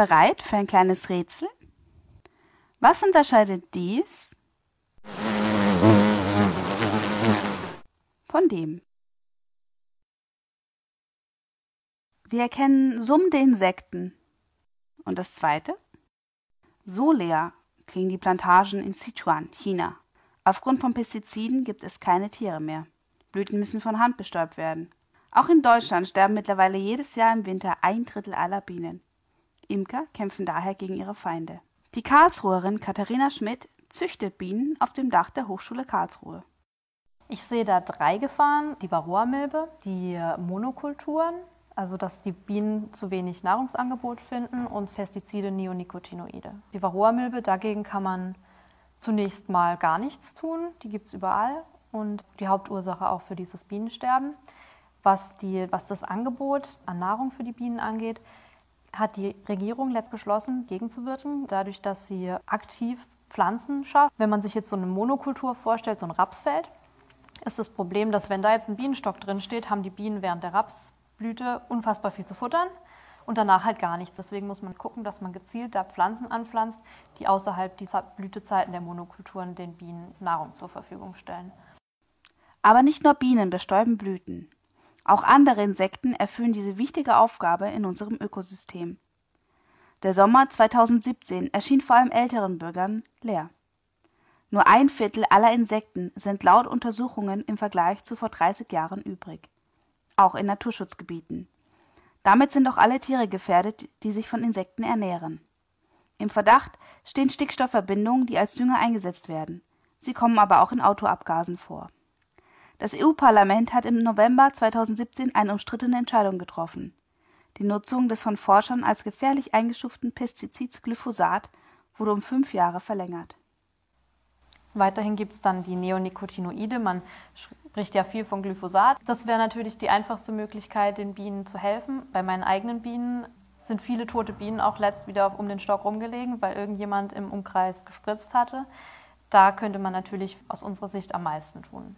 Bereit für ein kleines Rätsel? Was unterscheidet dies von dem? Wir erkennen summende Insekten. Und das zweite? So leer klingen die Plantagen in Sichuan, China. Aufgrund von Pestiziden gibt es keine Tiere mehr. Blüten müssen von Hand bestäubt werden. Auch in Deutschland sterben mittlerweile jedes Jahr im Winter ein Drittel aller Bienen. Imker kämpfen daher gegen ihre Feinde. Die Karlsruherin Katharina Schmidt züchtet Bienen auf dem Dach der Hochschule Karlsruhe. Ich sehe da drei Gefahren. Die Varroa-Milbe, die Monokulturen, also dass die Bienen zu wenig Nahrungsangebot finden und Pestizide, Neonicotinoide. Die Varroa-Milbe, dagegen kann man zunächst mal gar nichts tun. Die gibt es überall und die Hauptursache auch für dieses Bienensterben. Was, die, was das Angebot an Nahrung für die Bienen angeht, hat die Regierung letzt beschlossen, gegenzuwirken, dadurch, dass sie aktiv Pflanzen schafft. Wenn man sich jetzt so eine Monokultur vorstellt, so ein Rapsfeld, ist das Problem, dass wenn da jetzt ein Bienenstock drin steht, haben die Bienen während der Rapsblüte unfassbar viel zu futtern und danach halt gar nichts. Deswegen muss man gucken, dass man gezielt da Pflanzen anpflanzt, die außerhalb dieser Blütezeiten der Monokulturen den Bienen Nahrung zur Verfügung stellen. Aber nicht nur Bienen bestäuben Blüten. Auch andere Insekten erfüllen diese wichtige Aufgabe in unserem Ökosystem. Der Sommer 2017 erschien vor allem älteren Bürgern leer. Nur ein Viertel aller Insekten sind laut Untersuchungen im Vergleich zu vor 30 Jahren übrig. Auch in Naturschutzgebieten. Damit sind auch alle Tiere gefährdet, die sich von Insekten ernähren. Im Verdacht stehen Stickstoffverbindungen, die als Dünger eingesetzt werden. Sie kommen aber auch in Autoabgasen vor das EU-Parlament hat im November 2017 eine umstrittene Entscheidung getroffen. Die Nutzung des von Forschern als gefährlich eingestuften Pestizids Glyphosat wurde um fünf Jahre verlängert. Weiterhin gibt es dann die Neonicotinoide. Man spricht ja viel von Glyphosat. Das wäre natürlich die einfachste Möglichkeit, den Bienen zu helfen. Bei meinen eigenen Bienen sind viele tote Bienen auch letzt wieder um den Stock rumgelegen, weil irgendjemand im Umkreis gespritzt hatte. Da könnte man natürlich aus unserer Sicht am meisten tun.